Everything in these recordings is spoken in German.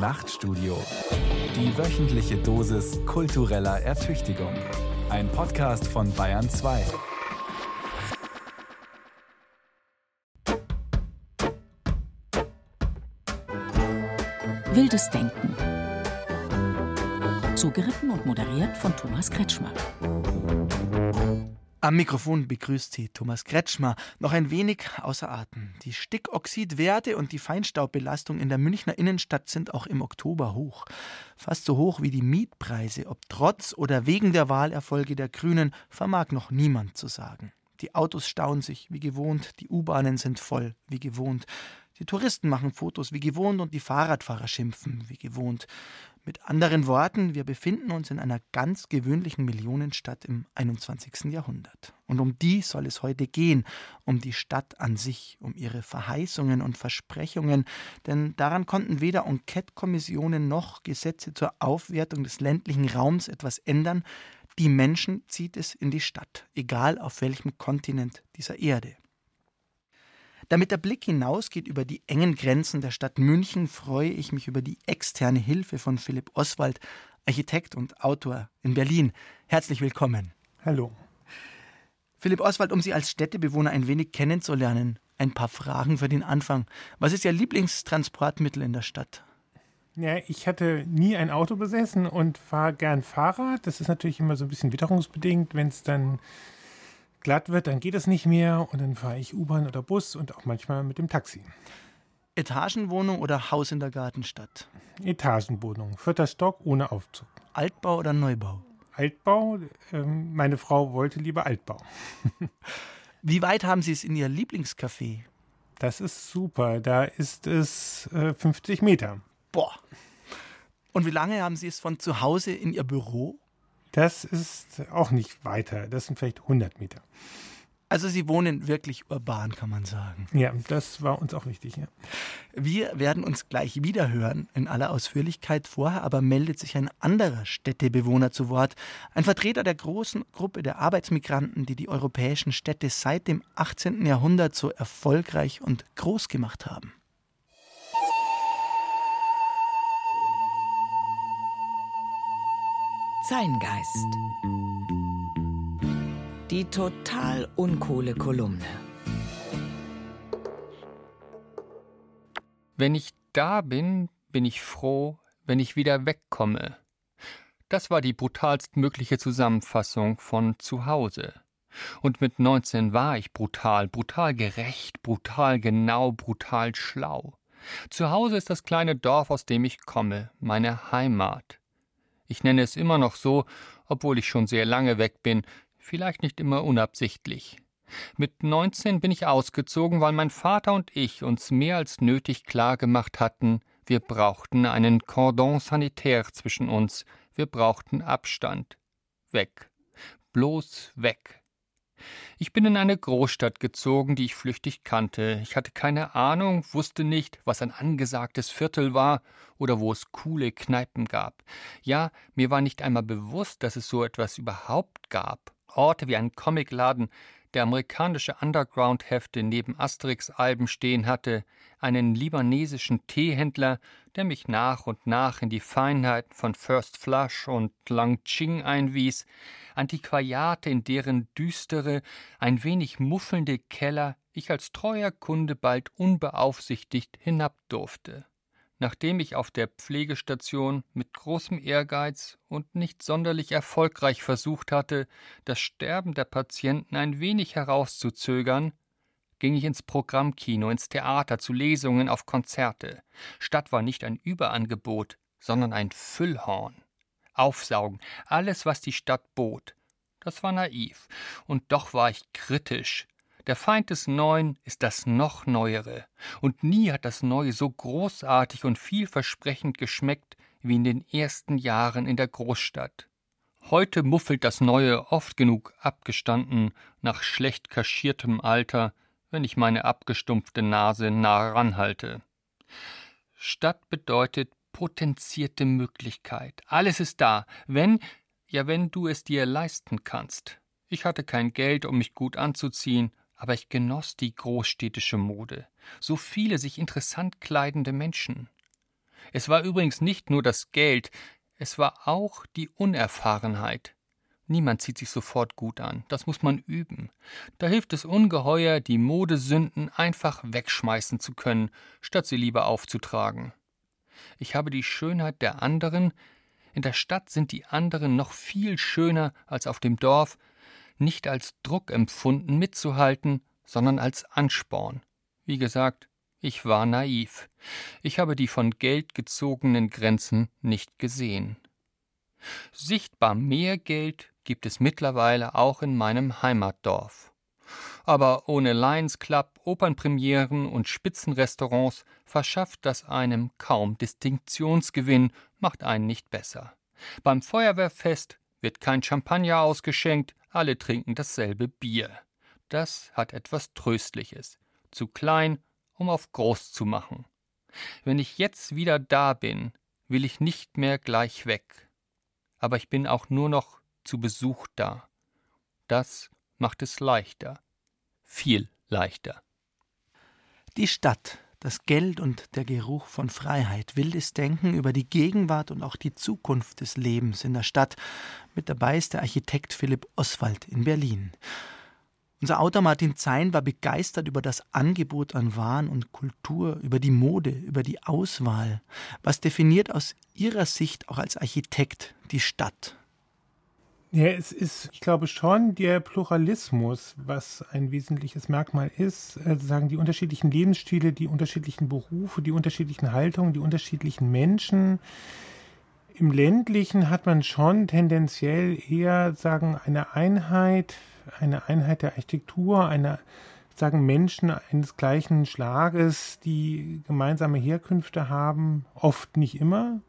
Nachtstudio. Die wöchentliche Dosis kultureller Ertüchtigung. Ein Podcast von Bayern 2. Wildes Denken. Zugeritten und moderiert von Thomas Kretschmer. Am Mikrofon begrüßt Sie Thomas Kretschmer. Noch ein wenig außer Atem. Die Stickoxidwerte und die Feinstaubbelastung in der Münchner Innenstadt sind auch im Oktober hoch. Fast so hoch wie die Mietpreise. Ob trotz oder wegen der Wahlerfolge der Grünen, vermag noch niemand zu sagen. Die Autos stauen sich wie gewohnt, die U-Bahnen sind voll wie gewohnt. Die Touristen machen Fotos wie gewohnt und die Fahrradfahrer schimpfen wie gewohnt. Mit anderen Worten, wir befinden uns in einer ganz gewöhnlichen Millionenstadt im 21. Jahrhundert. Und um die soll es heute gehen, um die Stadt an sich, um ihre Verheißungen und Versprechungen, denn daran konnten weder Enquete-Kommissionen noch Gesetze zur Aufwertung des ländlichen Raums etwas ändern. Die Menschen zieht es in die Stadt, egal auf welchem Kontinent dieser Erde. Damit der Blick hinausgeht über die engen Grenzen der Stadt München, freue ich mich über die externe Hilfe von Philipp Oswald, Architekt und Autor in Berlin. Herzlich willkommen. Hallo. Philipp Oswald, um Sie als Städtebewohner ein wenig kennenzulernen, ein paar Fragen für den Anfang. Was ist Ihr Lieblingstransportmittel in der Stadt? Ja, ich hatte nie ein Auto besessen und fahre gern Fahrrad. Das ist natürlich immer so ein bisschen witterungsbedingt, wenn es dann glatt wird, dann geht es nicht mehr und dann fahre ich U-Bahn oder Bus und auch manchmal mit dem Taxi. Etagenwohnung oder Haus in der Gartenstadt? Etagenwohnung, vierter Stock ohne Aufzug. Altbau oder Neubau? Altbau. Ähm, meine Frau wollte lieber Altbau. Wie weit haben Sie es in Ihr Lieblingscafé? Das ist super. Da ist es äh, 50 Meter. Boah. Und wie lange haben Sie es von zu Hause in Ihr Büro? Das ist auch nicht weiter. Das sind vielleicht 100 Meter. Also Sie wohnen wirklich urban, kann man sagen. Ja, das war uns auch wichtig. Ja. Wir werden uns gleich wieder hören, in aller Ausführlichkeit. Vorher aber meldet sich ein anderer Städtebewohner zu Wort. Ein Vertreter der großen Gruppe der Arbeitsmigranten, die die europäischen Städte seit dem 18. Jahrhundert so erfolgreich und groß gemacht haben. Zeingeist. Die total uncoole Kolumne. Wenn ich da bin, bin ich froh, wenn ich wieder wegkomme. Das war die brutalstmögliche Zusammenfassung von zu Hause. Und mit 19 war ich brutal, brutal gerecht, brutal genau, brutal schlau. Zu Hause ist das kleine Dorf, aus dem ich komme, meine Heimat. Ich nenne es immer noch so, obwohl ich schon sehr lange weg bin, vielleicht nicht immer unabsichtlich. Mit 19 bin ich ausgezogen, weil mein Vater und ich uns mehr als nötig klar gemacht hatten, wir brauchten einen Cordon sanitaire zwischen uns, wir brauchten Abstand. Weg. Bloß weg. Ich bin in eine Großstadt gezogen, die ich flüchtig kannte. Ich hatte keine Ahnung, wusste nicht, was ein angesagtes Viertel war oder wo es coole Kneipen gab. Ja, mir war nicht einmal bewusst, dass es so etwas überhaupt gab. Orte wie ein Comicladen, der amerikanische Underground-Hefte neben Asterix-Alben stehen hatte, einen libanesischen Teehändler, der mich nach und nach in die Feinheiten von First Flush und Langching einwies, Antiquariate, in deren düstere, ein wenig muffelnde Keller ich als treuer Kunde bald unbeaufsichtigt hinab durfte nachdem ich auf der Pflegestation mit großem Ehrgeiz und nicht sonderlich erfolgreich versucht hatte, das Sterben der Patienten ein wenig herauszuzögern, ging ich ins Programmkino, ins Theater, zu Lesungen, auf Konzerte. Stadt war nicht ein Überangebot, sondern ein Füllhorn. Aufsaugen, alles, was die Stadt bot. Das war naiv, und doch war ich kritisch, der Feind des Neuen ist das noch Neuere, und nie hat das Neue so großartig und vielversprechend geschmeckt wie in den ersten Jahren in der Großstadt. Heute muffelt das Neue oft genug abgestanden nach schlecht kaschiertem Alter, wenn ich meine abgestumpfte Nase nah ranhalte. Stadt bedeutet potenzierte Möglichkeit. Alles ist da, wenn, ja, wenn du es dir leisten kannst. Ich hatte kein Geld, um mich gut anzuziehen, aber ich genoss die großstädtische Mode, so viele sich interessant kleidende Menschen. Es war übrigens nicht nur das Geld, es war auch die Unerfahrenheit. Niemand zieht sich sofort gut an, das muss man üben. Da hilft es ungeheuer, die Modesünden einfach wegschmeißen zu können, statt sie lieber aufzutragen. Ich habe die Schönheit der anderen, in der Stadt sind die anderen noch viel schöner als auf dem Dorf, nicht als Druck empfunden, mitzuhalten, sondern als Ansporn. Wie gesagt, ich war naiv. Ich habe die von Geld gezogenen Grenzen nicht gesehen. Sichtbar mehr Geld gibt es mittlerweile auch in meinem Heimatdorf. Aber ohne Lions Club, Opernpremieren und Spitzenrestaurants verschafft das einem kaum Distinktionsgewinn, macht einen nicht besser. Beim Feuerwehrfest wird kein Champagner ausgeschenkt, alle trinken dasselbe Bier. Das hat etwas Tröstliches. Zu klein, um auf groß zu machen. Wenn ich jetzt wieder da bin, will ich nicht mehr gleich weg. Aber ich bin auch nur noch zu Besuch da. Das macht es leichter. Viel leichter. Die Stadt, das Geld und der Geruch von Freiheit, wildes Denken über die Gegenwart und auch die Zukunft des Lebens in der Stadt. Mit dabei ist der Architekt Philipp Oswald in Berlin. Unser Autor Martin Zein war begeistert über das Angebot an Waren und Kultur, über die Mode, über die Auswahl. Was definiert aus Ihrer Sicht auch als Architekt die Stadt? Ja, es ist, ich glaube schon, der Pluralismus, was ein wesentliches Merkmal ist, also die unterschiedlichen Lebensstile, die unterschiedlichen Berufe, die unterschiedlichen Haltungen, die unterschiedlichen Menschen. Im ländlichen hat man schon tendenziell eher sagen eine Einheit, eine Einheit der Architektur, eine sagen Menschen eines gleichen Schlages, die gemeinsame Herkünfte haben, oft nicht immer.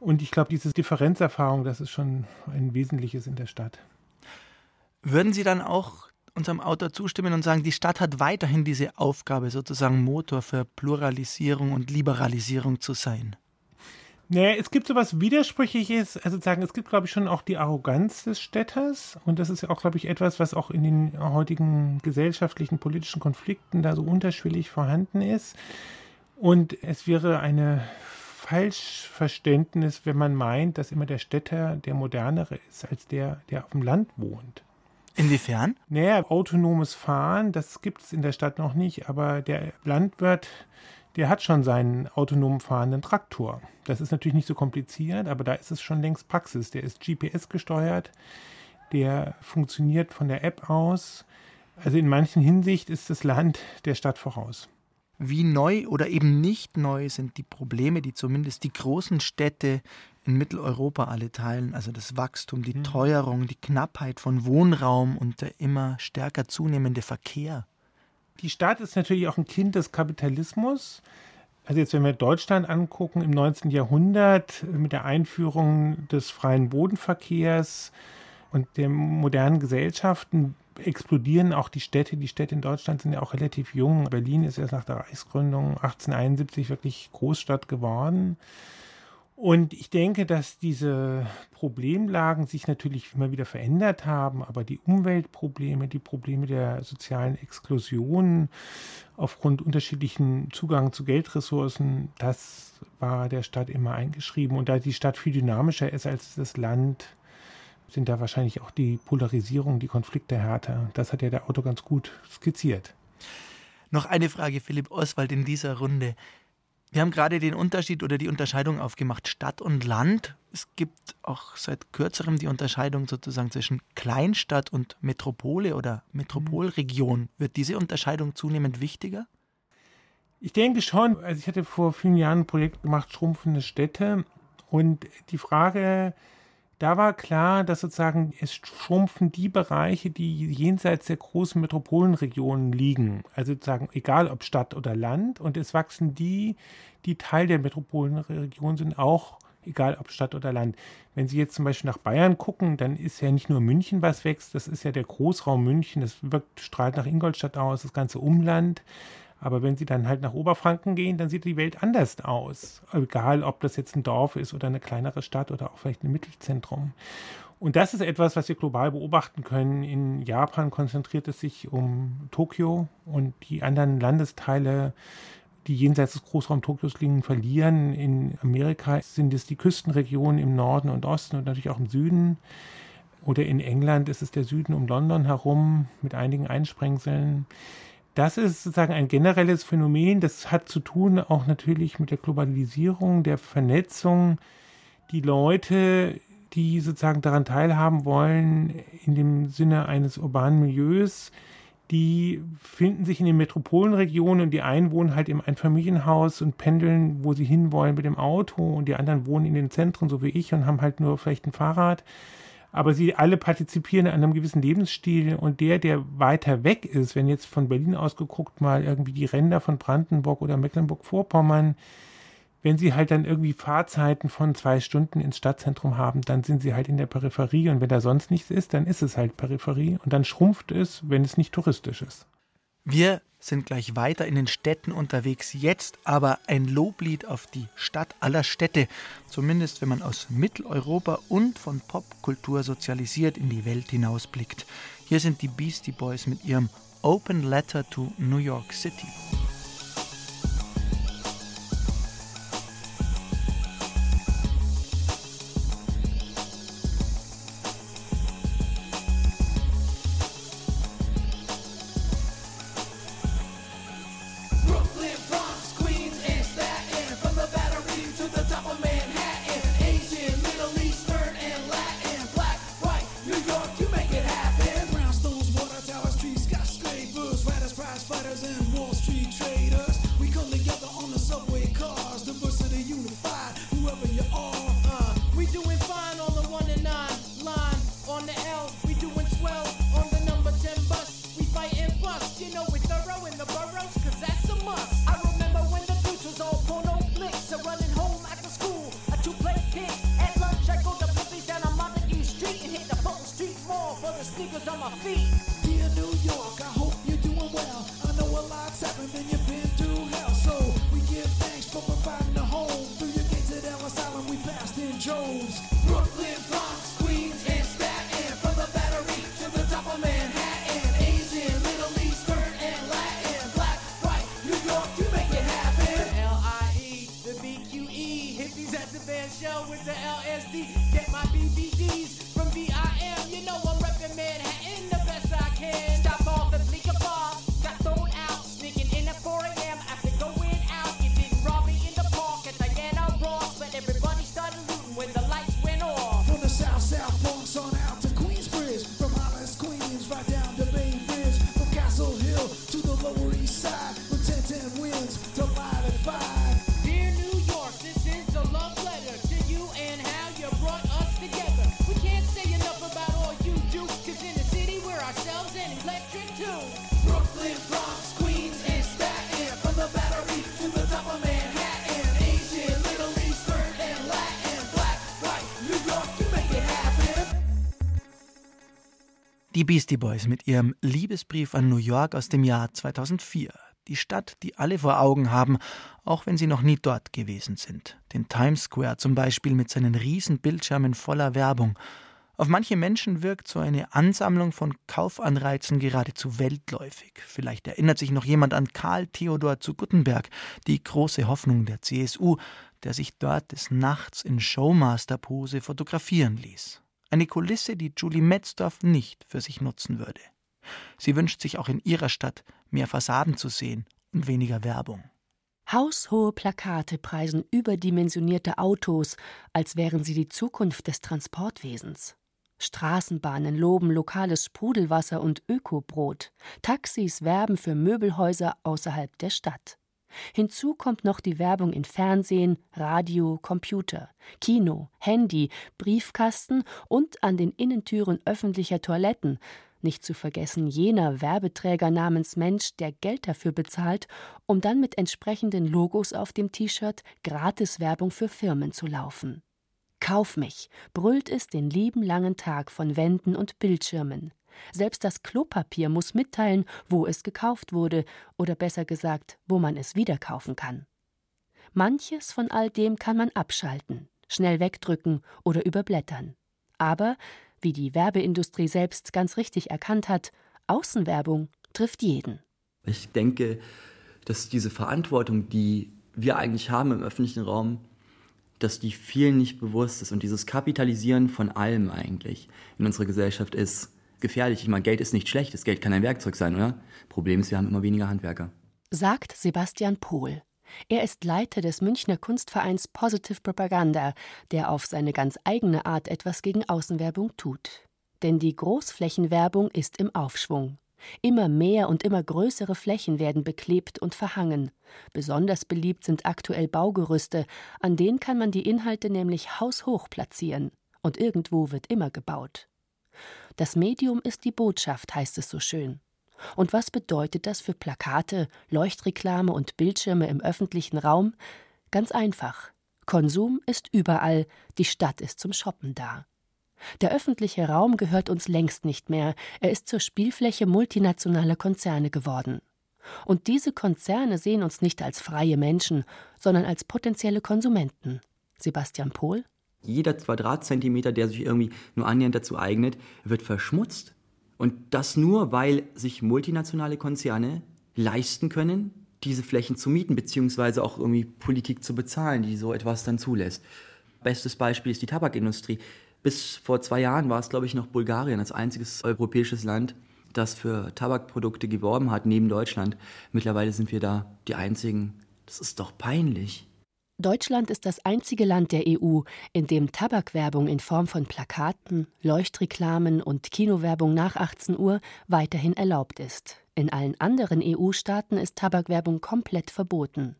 Und ich glaube, diese Differenzerfahrung, das ist schon ein Wesentliches in der Stadt. Würden Sie dann auch unserem Autor zustimmen und sagen, die Stadt hat weiterhin diese Aufgabe, sozusagen Motor für Pluralisierung und Liberalisierung zu sein? Naja, es gibt so was Widersprüchliches, also sagen, es gibt, glaube ich, schon auch die Arroganz des Städters. Und das ist ja auch, glaube ich, etwas, was auch in den heutigen gesellschaftlichen, politischen Konflikten da so unterschwellig vorhanden ist. Und es wäre eine Falschverständnis, wenn man meint, dass immer der Städter der modernere ist als der, der auf dem Land wohnt. Inwiefern? Naja, autonomes Fahren, das gibt es in der Stadt noch nicht, aber der Landwirt, der hat schon seinen autonom fahrenden Traktor. Das ist natürlich nicht so kompliziert, aber da ist es schon längst Praxis. Der ist GPS gesteuert, der funktioniert von der App aus. Also in manchen Hinsicht ist das Land der Stadt voraus. Wie neu oder eben nicht neu sind die Probleme, die zumindest die großen Städte in Mitteleuropa alle teilen, also das Wachstum, die mhm. Teuerung, die Knappheit von Wohnraum und der immer stärker zunehmende Verkehr. Die Stadt ist natürlich auch ein Kind des Kapitalismus. Also jetzt, wenn wir Deutschland angucken, im 19. Jahrhundert mit der Einführung des freien Bodenverkehrs und der modernen Gesellschaften explodieren auch die Städte. Die Städte in Deutschland sind ja auch relativ jung. Berlin ist erst nach der Reichsgründung 1871 wirklich Großstadt geworden. Und ich denke, dass diese Problemlagen sich natürlich immer wieder verändert haben, aber die Umweltprobleme, die Probleme der sozialen Exklusion aufgrund unterschiedlichen Zugang zu Geldressourcen, das war der Stadt immer eingeschrieben. Und da die Stadt viel dynamischer ist als das Land, sind da wahrscheinlich auch die Polarisierung, die Konflikte härter. Das hat ja der Autor ganz gut skizziert. Noch eine Frage, Philipp Oswald, in dieser Runde. Wir haben gerade den Unterschied oder die Unterscheidung aufgemacht, Stadt und Land. Es gibt auch seit kürzerem die Unterscheidung sozusagen zwischen Kleinstadt und Metropole oder Metropolregion. Wird diese Unterscheidung zunehmend wichtiger? Ich denke schon. Also ich hatte vor vielen Jahren ein Projekt gemacht, Schrumpfende Städte. Und die Frage, da war klar, dass sozusagen es schrumpfen die Bereiche, die jenseits der großen Metropolenregionen liegen. Also sozusagen egal ob Stadt oder Land. Und es wachsen die, die Teil der Metropolenregion sind, auch egal ob Stadt oder Land. Wenn Sie jetzt zum Beispiel nach Bayern gucken, dann ist ja nicht nur München, was wächst, das ist ja der Großraum München, das wirkt, strahlt nach Ingolstadt aus, das ganze Umland. Aber wenn Sie dann halt nach Oberfranken gehen, dann sieht die Welt anders aus. Egal, ob das jetzt ein Dorf ist oder eine kleinere Stadt oder auch vielleicht ein Mittelzentrum. Und das ist etwas, was wir global beobachten können. In Japan konzentriert es sich um Tokio und die anderen Landesteile die jenseits des Großraum Tokios liegen, verlieren. In Amerika sind es die Küstenregionen im Norden und Osten und natürlich auch im Süden. Oder in England ist es der Süden um London herum mit einigen Einsprengseln. Das ist sozusagen ein generelles Phänomen. Das hat zu tun auch natürlich mit der Globalisierung, der Vernetzung. Die Leute, die sozusagen daran teilhaben wollen, in dem Sinne eines urbanen Milieus, die finden sich in den Metropolenregionen und die einen wohnen halt im Einfamilienhaus und pendeln, wo sie hinwollen mit dem Auto und die anderen wohnen in den Zentren, so wie ich, und haben halt nur vielleicht ein Fahrrad. Aber sie alle partizipieren an einem gewissen Lebensstil und der, der weiter weg ist, wenn jetzt von Berlin aus geguckt mal irgendwie die Ränder von Brandenburg oder Mecklenburg-Vorpommern, wenn sie halt dann irgendwie Fahrzeiten von zwei Stunden ins Stadtzentrum haben, dann sind sie halt in der Peripherie und wenn da sonst nichts ist, dann ist es halt Peripherie und dann schrumpft es, wenn es nicht touristisch ist. Wir sind gleich weiter in den Städten unterwegs, jetzt aber ein Loblied auf die Stadt aller Städte, zumindest wenn man aus Mitteleuropa und von Popkultur sozialisiert in die Welt hinausblickt. Hier sind die Beastie Boys mit ihrem Open Letter to New York City. Die Beastie Boys mit ihrem Liebesbrief an New York aus dem Jahr 2004. Die Stadt, die alle vor Augen haben, auch wenn sie noch nie dort gewesen sind. Den Times Square zum Beispiel mit seinen riesen Bildschirmen voller Werbung. Auf manche Menschen wirkt so eine Ansammlung von Kaufanreizen geradezu weltläufig. Vielleicht erinnert sich noch jemand an Karl Theodor zu Guttenberg, die große Hoffnung der CSU, der sich dort des Nachts in Showmaster-Pose fotografieren ließ. Eine Kulisse, die Julie Metzdorf nicht für sich nutzen würde. Sie wünscht sich auch in ihrer Stadt mehr Fassaden zu sehen und weniger Werbung. Haushohe Plakate preisen überdimensionierte Autos, als wären sie die Zukunft des Transportwesens. Straßenbahnen loben lokales Sprudelwasser und Ökobrot. Taxis werben für Möbelhäuser außerhalb der Stadt. Hinzu kommt noch die Werbung in Fernsehen, Radio, Computer, Kino, Handy, Briefkasten und an den Innentüren öffentlicher Toiletten, nicht zu vergessen jener Werbeträger namens Mensch, der Geld dafür bezahlt, um dann mit entsprechenden Logos auf dem T-Shirt Gratiswerbung für Firmen zu laufen. Kauf mich, brüllt es den lieben langen Tag von Wänden und Bildschirmen. Selbst das Klopapier muss mitteilen, wo es gekauft wurde, oder besser gesagt, wo man es wieder kaufen kann. Manches von all dem kann man abschalten, schnell wegdrücken oder überblättern. Aber, wie die Werbeindustrie selbst ganz richtig erkannt hat, Außenwerbung trifft jeden. Ich denke, dass diese Verantwortung, die wir eigentlich haben im öffentlichen Raum, dass die vielen nicht bewusst ist. Und dieses Kapitalisieren von allem eigentlich in unserer Gesellschaft ist gefährlich. Ich meine, Geld ist nicht schlecht, das Geld kann ein Werkzeug sein, oder? Problem ist, wir haben immer weniger Handwerker. Sagt Sebastian Pohl. Er ist Leiter des Münchner Kunstvereins Positive Propaganda, der auf seine ganz eigene Art etwas gegen Außenwerbung tut. Denn die Großflächenwerbung ist im Aufschwung. Immer mehr und immer größere Flächen werden beklebt und verhangen. Besonders beliebt sind aktuell Baugerüste, an denen kann man die Inhalte nämlich haushoch platzieren. Und irgendwo wird immer gebaut. Das Medium ist die Botschaft, heißt es so schön. Und was bedeutet das für Plakate, Leuchtreklame und Bildschirme im öffentlichen Raum? Ganz einfach. Konsum ist überall, die Stadt ist zum Shoppen da. Der öffentliche Raum gehört uns längst nicht mehr, er ist zur Spielfläche multinationaler Konzerne geworden. Und diese Konzerne sehen uns nicht als freie Menschen, sondern als potenzielle Konsumenten. Sebastian Pohl? Jeder Quadratzentimeter, der sich irgendwie nur annähernd dazu eignet, wird verschmutzt. Und das nur, weil sich multinationale Konzerne leisten können, diese Flächen zu mieten, beziehungsweise auch irgendwie Politik zu bezahlen, die so etwas dann zulässt. Bestes Beispiel ist die Tabakindustrie. Bis vor zwei Jahren war es, glaube ich, noch Bulgarien als einziges europäisches Land, das für Tabakprodukte geworben hat, neben Deutschland. Mittlerweile sind wir da die Einzigen. Das ist doch peinlich. Deutschland ist das einzige Land der EU, in dem Tabakwerbung in Form von Plakaten, Leuchtreklamen und Kinowerbung nach 18 Uhr weiterhin erlaubt ist. In allen anderen EU-Staaten ist Tabakwerbung komplett verboten.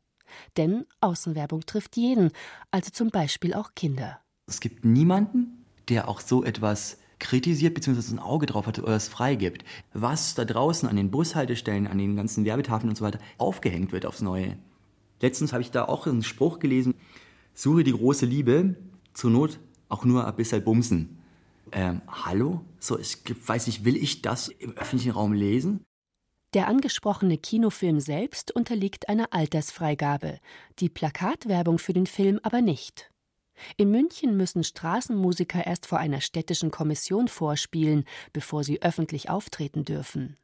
Denn Außenwerbung trifft jeden, also zum Beispiel auch Kinder. Es gibt niemanden, der auch so etwas kritisiert bzw. ein Auge drauf hat oder es freigibt. Was da draußen an den Bushaltestellen, an den ganzen Werbetafeln und so weiter aufgehängt wird aufs Neue, Letztens habe ich da auch einen Spruch gelesen, suche die große Liebe, zur Not auch nur ein bisschen bumsen. Ähm, hallo? So, ich weiß nicht, will ich das im öffentlichen Raum lesen? Der angesprochene Kinofilm selbst unterliegt einer Altersfreigabe, die Plakatwerbung für den Film aber nicht. In München müssen Straßenmusiker erst vor einer städtischen Kommission vorspielen, bevor sie öffentlich auftreten dürfen.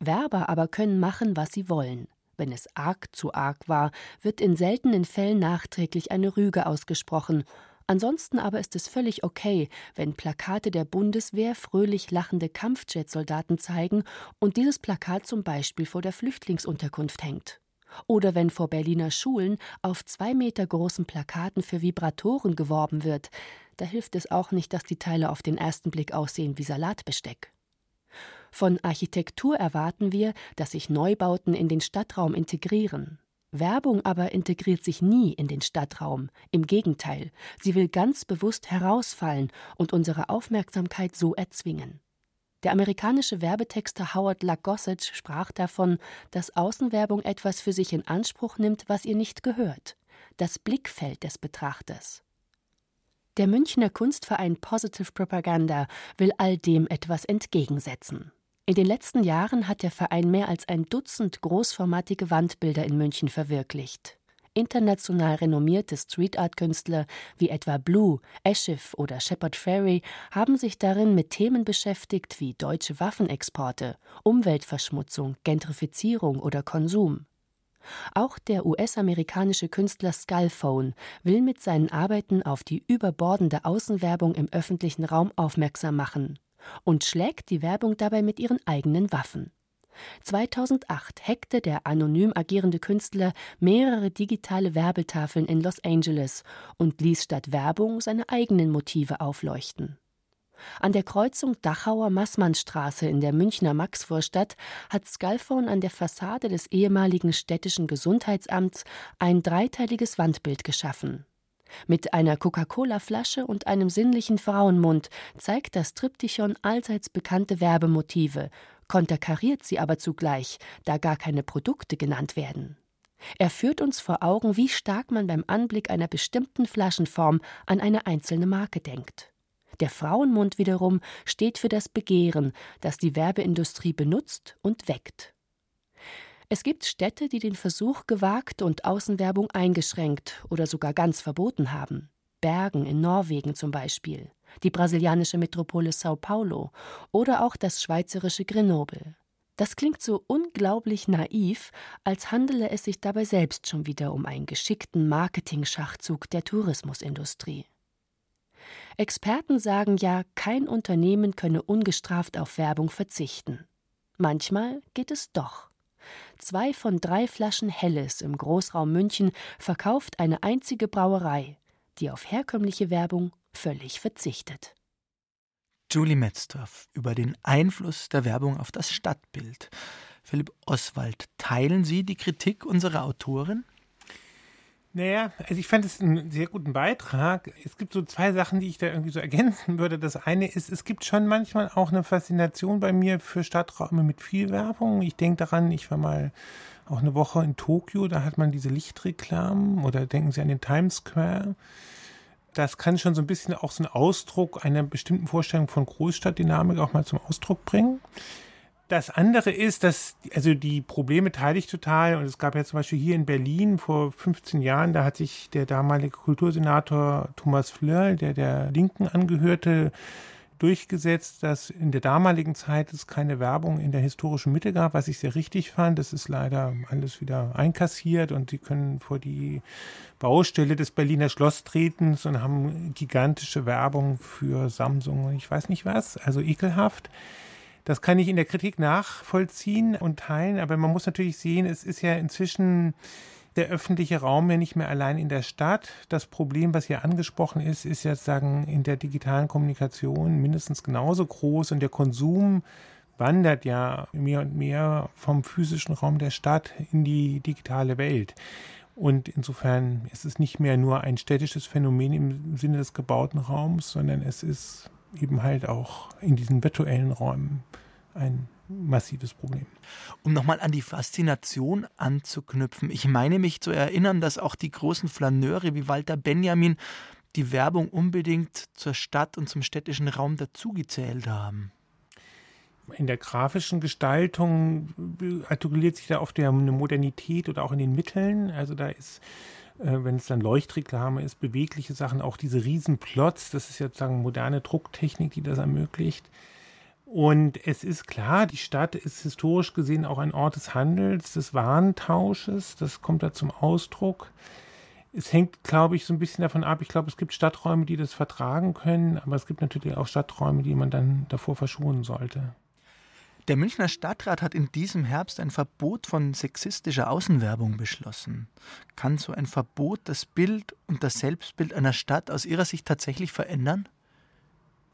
Werber aber können machen, was sie wollen. Wenn es arg zu arg war, wird in seltenen Fällen nachträglich eine Rüge ausgesprochen. Ansonsten aber ist es völlig okay, wenn Plakate der Bundeswehr fröhlich lachende Kampfjetsoldaten zeigen und dieses Plakat zum Beispiel vor der Flüchtlingsunterkunft hängt. Oder wenn vor Berliner Schulen auf zwei Meter großen Plakaten für Vibratoren geworben wird, da hilft es auch nicht, dass die Teile auf den ersten Blick aussehen wie Salatbesteck. Von Architektur erwarten wir, dass sich Neubauten in den Stadtraum integrieren. Werbung aber integriert sich nie in den Stadtraum. Im Gegenteil, sie will ganz bewusst herausfallen und unsere Aufmerksamkeit so erzwingen. Der amerikanische Werbetexter Howard Lagossage sprach davon, dass Außenwerbung etwas für sich in Anspruch nimmt, was ihr nicht gehört. Das Blickfeld des Betrachters. Der Münchner Kunstverein Positive Propaganda will all dem etwas entgegensetzen. In den letzten Jahren hat der Verein mehr als ein Dutzend großformatige Wandbilder in München verwirklicht. International renommierte Street-Art-Künstler wie etwa Blue, Eschif oder Shepard Ferry haben sich darin mit Themen beschäftigt wie deutsche Waffenexporte, Umweltverschmutzung, Gentrifizierung oder Konsum. Auch der US-amerikanische Künstler Skullphone will mit seinen Arbeiten auf die überbordende Außenwerbung im öffentlichen Raum aufmerksam machen und schlägt die Werbung dabei mit ihren eigenen Waffen. 2008 hackte der anonym agierende Künstler mehrere digitale Werbetafeln in Los Angeles und ließ statt Werbung seine eigenen Motive aufleuchten. An der Kreuzung Dachauer Maßmannstraße in der Münchner Maxvorstadt hat Skullphone an der Fassade des ehemaligen städtischen Gesundheitsamts ein dreiteiliges Wandbild geschaffen. Mit einer Coca-Cola-Flasche und einem sinnlichen Frauenmund zeigt das Triptychon allseits bekannte Werbemotive, konterkariert sie aber zugleich, da gar keine Produkte genannt werden. Er führt uns vor Augen, wie stark man beim Anblick einer bestimmten Flaschenform an eine einzelne Marke denkt. Der Frauenmund wiederum steht für das Begehren, das die Werbeindustrie benutzt und weckt. Es gibt Städte, die den Versuch gewagt und Außenwerbung eingeschränkt oder sogar ganz verboten haben. Bergen in Norwegen zum Beispiel, die brasilianische Metropole Sao Paulo oder auch das schweizerische Grenoble. Das klingt so unglaublich naiv, als handele es sich dabei selbst schon wieder um einen geschickten Marketing-Schachzug der Tourismusindustrie. Experten sagen ja, kein Unternehmen könne ungestraft auf Werbung verzichten. Manchmal geht es doch. Zwei von drei Flaschen Helles im Großraum München verkauft eine einzige Brauerei, die auf herkömmliche Werbung völlig verzichtet. Julie Metzdorf über den Einfluss der Werbung auf das Stadtbild. Philipp Oswald, teilen Sie die Kritik unserer Autorin? Naja, also ich fand es einen sehr guten Beitrag. Es gibt so zwei Sachen, die ich da irgendwie so ergänzen würde. Das eine ist, es gibt schon manchmal auch eine Faszination bei mir für Stadträume mit viel Werbung. Ich denke daran, ich war mal auch eine Woche in Tokio, da hat man diese Lichtreklamen oder denken Sie an den Times Square. Das kann schon so ein bisschen auch so einen Ausdruck einer bestimmten Vorstellung von Großstadtdynamik auch mal zum Ausdruck bringen. Das andere ist, dass, also die Probleme teile ich total. Und es gab ja zum Beispiel hier in Berlin vor 15 Jahren, da hat sich der damalige Kultursenator Thomas Fleur, der der Linken angehörte, durchgesetzt, dass in der damaligen Zeit es keine Werbung in der historischen Mitte gab, was ich sehr richtig fand. Das ist leider alles wieder einkassiert und sie können vor die Baustelle des Berliner Schloss treten und haben gigantische Werbung für Samsung und ich weiß nicht was, also ekelhaft. Das kann ich in der Kritik nachvollziehen und teilen, aber man muss natürlich sehen, es ist ja inzwischen der öffentliche Raum ja nicht mehr allein in der Stadt. Das Problem, was hier angesprochen ist, ist jetzt sagen in der digitalen Kommunikation mindestens genauso groß und der Konsum wandert ja mehr und mehr vom physischen Raum der Stadt in die digitale Welt. Und insofern ist es nicht mehr nur ein städtisches Phänomen im Sinne des gebauten Raums, sondern es ist eben halt auch in diesen virtuellen Räumen ein massives Problem. Um nochmal an die Faszination anzuknüpfen. Ich meine mich zu erinnern, dass auch die großen Flaneure wie Walter Benjamin die Werbung unbedingt zur Stadt und zum städtischen Raum dazugezählt haben. In der grafischen Gestaltung artikuliert sich da oft eine Modernität oder auch in den Mitteln. Also da ist wenn es dann Leuchtreklame ist, bewegliche Sachen, auch diese Riesenplots, das ist jetzt sagen moderne Drucktechnik, die das ermöglicht. Und es ist klar, die Stadt ist historisch gesehen auch ein Ort des Handels, des Warentausches, das kommt da zum Ausdruck. Es hängt, glaube ich, so ein bisschen davon ab. Ich glaube, es gibt Stadträume, die das vertragen können, aber es gibt natürlich auch Stadträume, die man dann davor verschonen sollte. Der Münchner Stadtrat hat in diesem Herbst ein Verbot von sexistischer Außenwerbung beschlossen. Kann so ein Verbot das Bild und das Selbstbild einer Stadt aus Ihrer Sicht tatsächlich verändern?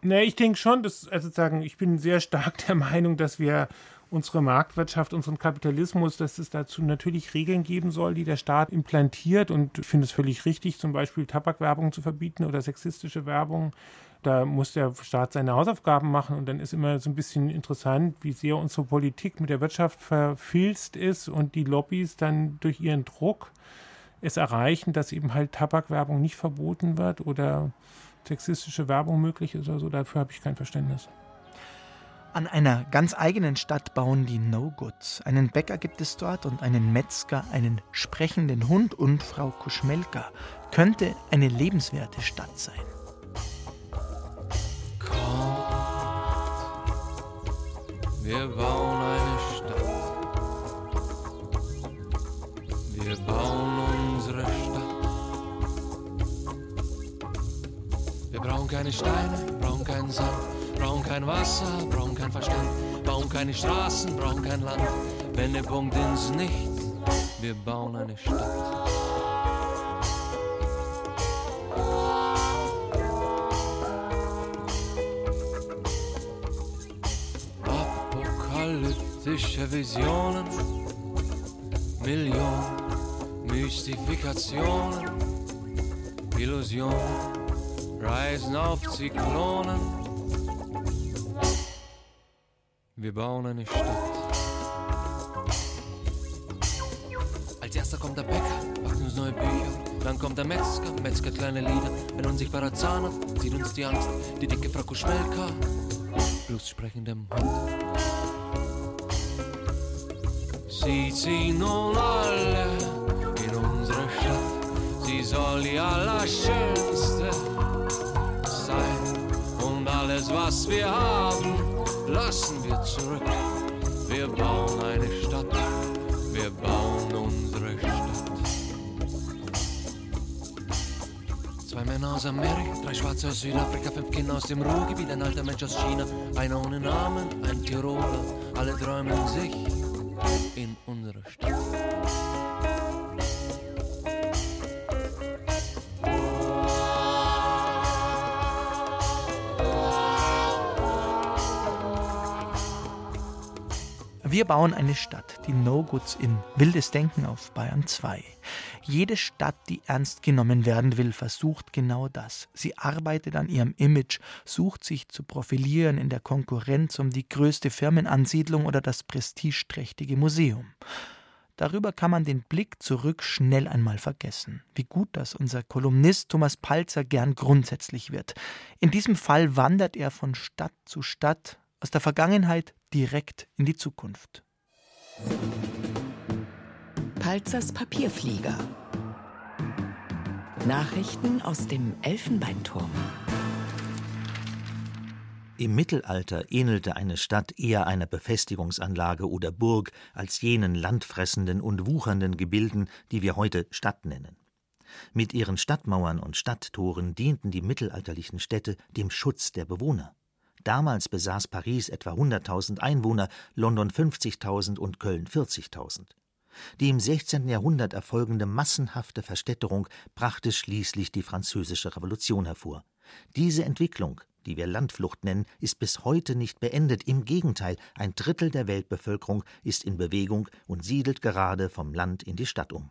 Ne, ich denke schon, dass, also sagen, ich bin sehr stark der Meinung, dass wir unsere Marktwirtschaft, unseren Kapitalismus, dass es dazu natürlich Regeln geben soll, die der Staat implantiert. Und ich finde es völlig richtig, zum Beispiel Tabakwerbung zu verbieten oder sexistische Werbung. Da muss der Staat seine Hausaufgaben machen und dann ist immer so ein bisschen interessant, wie sehr unsere Politik mit der Wirtschaft verfilzt ist und die Lobbys dann durch ihren Druck es erreichen, dass eben halt Tabakwerbung nicht verboten wird oder sexistische Werbung möglich ist oder so. Dafür habe ich kein Verständnis. An einer ganz eigenen Stadt bauen die No-Goods. Einen Bäcker gibt es dort und einen Metzger, einen sprechenden Hund und Frau Kuschmelka. Könnte eine lebenswerte Stadt sein. Wir bauen eine Stadt. Wir bauen unsere Stadt. Wir brauchen keine Steine, brauchen keinen Sand, brauchen kein Wasser, brauchen keinen Verstand, bauen keine Straßen, brauchen kein Land. Wendepunkt ins Nichts. Wir bauen eine Stadt. Apokalyptische Visionen, Millionen Mystifikationen, Illusionen, Reisen auf Zyklonen. Wir bauen eine Stadt. Als erster kommt der Bäcker, macht uns neue Bücher. Dann kommt der Metzger, Metzger kleine Lieder. Ein unsichtbarer Zahnarzt zieht uns die Angst. Die dicke Frau Kuschmelka, bloß sprechendem Hund. Sie ziehen nun alle in unsere Stadt. Sie soll die allerschönste sein. Und alles, was wir haben, lassen wir zurück. Wir bauen eine Stadt, wir bauen unsere Stadt. Zwei Männer aus Amerika, drei Schwarze aus Südafrika, fünf Kinder aus dem Ruhrgebiet, ein alter Mensch aus China, einer ohne Namen, ein Tiroler. Alle träumen sich in unsere Stadt. Wir bauen eine Stadt, die No-Goods in Wildes Denken auf Bayern 2. Jede Stadt, die ernst genommen werden will, versucht genau das. Sie arbeitet an ihrem Image, sucht sich zu profilieren in der Konkurrenz um die größte Firmenansiedlung oder das prestigeträchtige Museum. Darüber kann man den Blick zurück schnell einmal vergessen. Wie gut das unser Kolumnist Thomas Palzer gern grundsätzlich wird. In diesem Fall wandert er von Stadt zu Stadt, aus der Vergangenheit direkt in die Zukunft. Palzers Papierflieger. Nachrichten aus dem Elfenbeinturm. Im Mittelalter ähnelte eine Stadt eher einer Befestigungsanlage oder Burg als jenen landfressenden und wuchernden Gebilden, die wir heute Stadt nennen. Mit ihren Stadtmauern und Stadttoren dienten die mittelalterlichen Städte dem Schutz der Bewohner. Damals besaß Paris etwa 100.000 Einwohner, London 50.000 und Köln 40.000. Die im 16. Jahrhundert erfolgende massenhafte Verstädterung brachte schließlich die Französische Revolution hervor. Diese Entwicklung, die wir Landflucht nennen, ist bis heute nicht beendet. Im Gegenteil, ein Drittel der Weltbevölkerung ist in Bewegung und siedelt gerade vom Land in die Stadt um.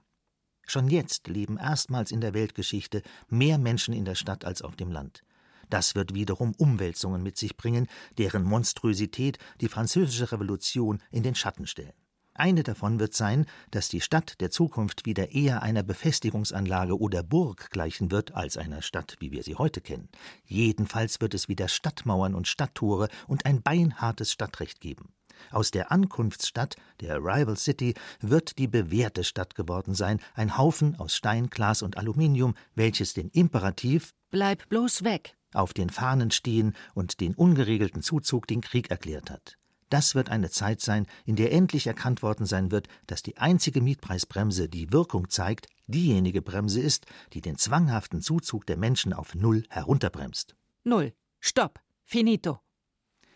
Schon jetzt leben erstmals in der Weltgeschichte mehr Menschen in der Stadt als auf dem Land. Das wird wiederum Umwälzungen mit sich bringen, deren Monströsität die Französische Revolution in den Schatten stellen. Eine davon wird sein, dass die Stadt der Zukunft wieder eher einer Befestigungsanlage oder Burg gleichen wird als einer Stadt, wie wir sie heute kennen. Jedenfalls wird es wieder Stadtmauern und Stadttore und ein beinhartes Stadtrecht geben. Aus der Ankunftsstadt, der Arrival City, wird die bewährte Stadt geworden sein, ein Haufen aus Stein, Glas und Aluminium, welches den Imperativ Bleib bloß weg auf den Fahnen stehen und den ungeregelten Zuzug den Krieg erklärt hat. Das wird eine Zeit sein, in der endlich erkannt worden sein wird, dass die einzige Mietpreisbremse, die Wirkung zeigt, diejenige Bremse ist, die den zwanghaften Zuzug der Menschen auf Null herunterbremst. Null. Stopp. Finito.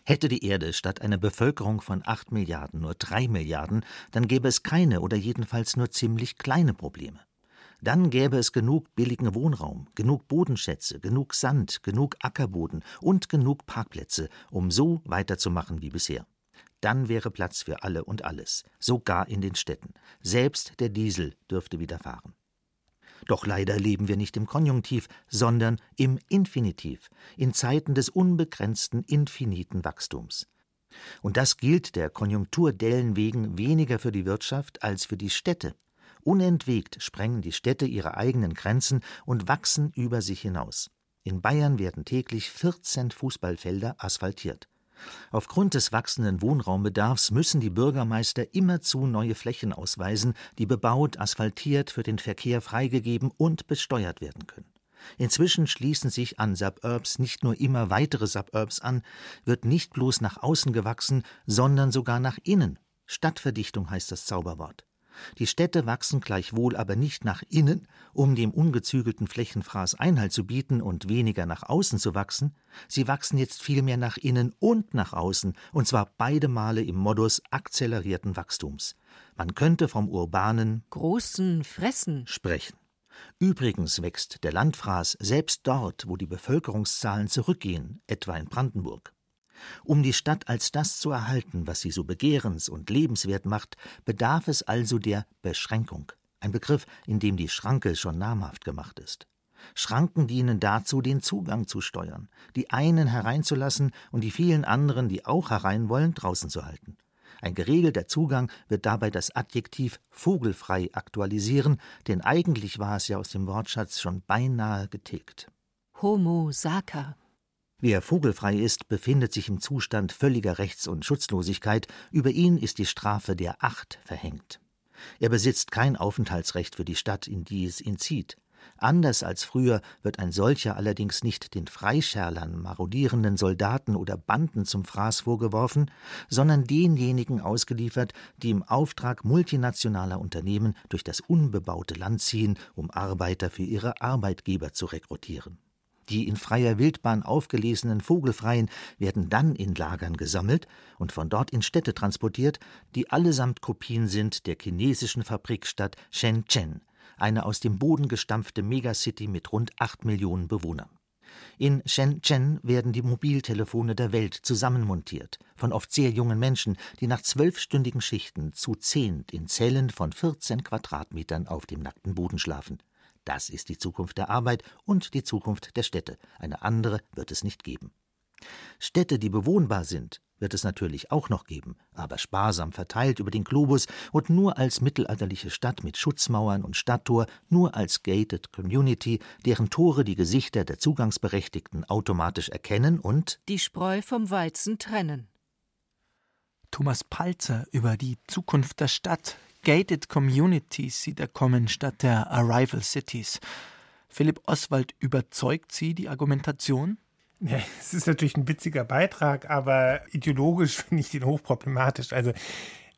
Hätte die Erde statt einer Bevölkerung von acht Milliarden nur drei Milliarden, dann gäbe es keine oder jedenfalls nur ziemlich kleine Probleme. Dann gäbe es genug billigen Wohnraum, genug Bodenschätze, genug Sand, genug Ackerboden und genug Parkplätze, um so weiterzumachen wie bisher. Dann wäre Platz für alle und alles, sogar in den Städten. Selbst der Diesel dürfte wieder fahren. Doch leider leben wir nicht im Konjunktiv, sondern im Infinitiv, in Zeiten des unbegrenzten, infiniten Wachstums. Und das gilt der Konjunkturdellen wegen weniger für die Wirtschaft als für die Städte, Unentwegt sprengen die Städte ihre eigenen Grenzen und wachsen über sich hinaus. In Bayern werden täglich 14 Fußballfelder asphaltiert. Aufgrund des wachsenden Wohnraumbedarfs müssen die Bürgermeister immerzu neue Flächen ausweisen, die bebaut, asphaltiert, für den Verkehr freigegeben und besteuert werden können. Inzwischen schließen sich an Suburbs nicht nur immer weitere Suburbs an, wird nicht bloß nach außen gewachsen, sondern sogar nach innen. Stadtverdichtung heißt das Zauberwort. Die Städte wachsen gleichwohl aber nicht nach innen, um dem ungezügelten Flächenfraß Einhalt zu bieten und weniger nach außen zu wachsen, sie wachsen jetzt vielmehr nach innen und nach außen, und zwar beide Male im Modus akzelerierten Wachstums. Man könnte vom urbanen großen Fressen sprechen. Übrigens wächst der Landfraß selbst dort, wo die Bevölkerungszahlen zurückgehen, etwa in Brandenburg. Um die Stadt als das zu erhalten, was sie so begehrens- und lebenswert macht, bedarf es also der Beschränkung, ein Begriff, in dem die Schranke schon namhaft gemacht ist. Schranken dienen dazu, den Zugang zu steuern, die einen hereinzulassen und die vielen anderen, die auch herein wollen, draußen zu halten. Ein geregelter Zugang wird dabei das Adjektiv vogelfrei aktualisieren, denn eigentlich war es ja aus dem Wortschatz schon beinahe getilgt. Homo sacer. Wer vogelfrei ist, befindet sich im Zustand völliger Rechts- und Schutzlosigkeit, über ihn ist die Strafe der Acht verhängt. Er besitzt kein Aufenthaltsrecht für die Stadt, in die es ihn zieht. Anders als früher wird ein solcher allerdings nicht den Freischärlern, marodierenden Soldaten oder Banden zum Fraß vorgeworfen, sondern denjenigen ausgeliefert, die im Auftrag multinationaler Unternehmen durch das unbebaute Land ziehen, um Arbeiter für ihre Arbeitgeber zu rekrutieren. Die in freier Wildbahn aufgelesenen Vogelfreien werden dann in Lagern gesammelt und von dort in Städte transportiert, die allesamt Kopien sind der chinesischen Fabrikstadt Shenzhen, eine aus dem Boden gestampfte Megacity mit rund acht Millionen Bewohnern. In Shenzhen werden die Mobiltelefone der Welt zusammenmontiert, von oft sehr jungen Menschen, die nach zwölfstündigen Schichten zu zehnt in Zellen von 14 Quadratmetern auf dem nackten Boden schlafen. Das ist die Zukunft der Arbeit und die Zukunft der Städte. Eine andere wird es nicht geben. Städte, die bewohnbar sind, wird es natürlich auch noch geben, aber sparsam verteilt über den Globus und nur als mittelalterliche Stadt mit Schutzmauern und Stadttor, nur als gated Community, deren Tore die Gesichter der Zugangsberechtigten automatisch erkennen und die Spreu vom Weizen trennen. Thomas Palzer über die Zukunft der Stadt Gated Communities sieht er kommen statt der Arrival Cities. Philipp Oswald überzeugt Sie die Argumentation? Ja, es ist natürlich ein witziger Beitrag, aber ideologisch finde ich den hochproblematisch. Also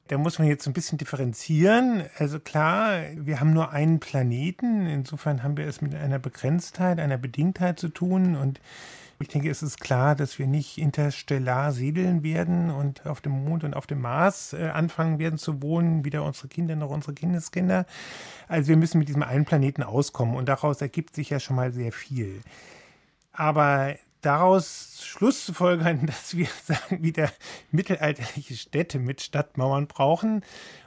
da muss man jetzt ein bisschen differenzieren. Also klar, wir haben nur einen Planeten. Insofern haben wir es mit einer Begrenztheit, einer Bedingtheit zu tun. Und ich denke, es ist klar, dass wir nicht interstellar siedeln werden und auf dem Mond und auf dem Mars äh, anfangen werden zu wohnen, weder unsere Kinder noch unsere Kindeskinder. Also wir müssen mit diesem einen Planeten auskommen und daraus ergibt sich ja schon mal sehr viel. Aber daraus Schluss zu folgern, dass wir sagen, wieder mittelalterliche Städte mit Stadtmauern brauchen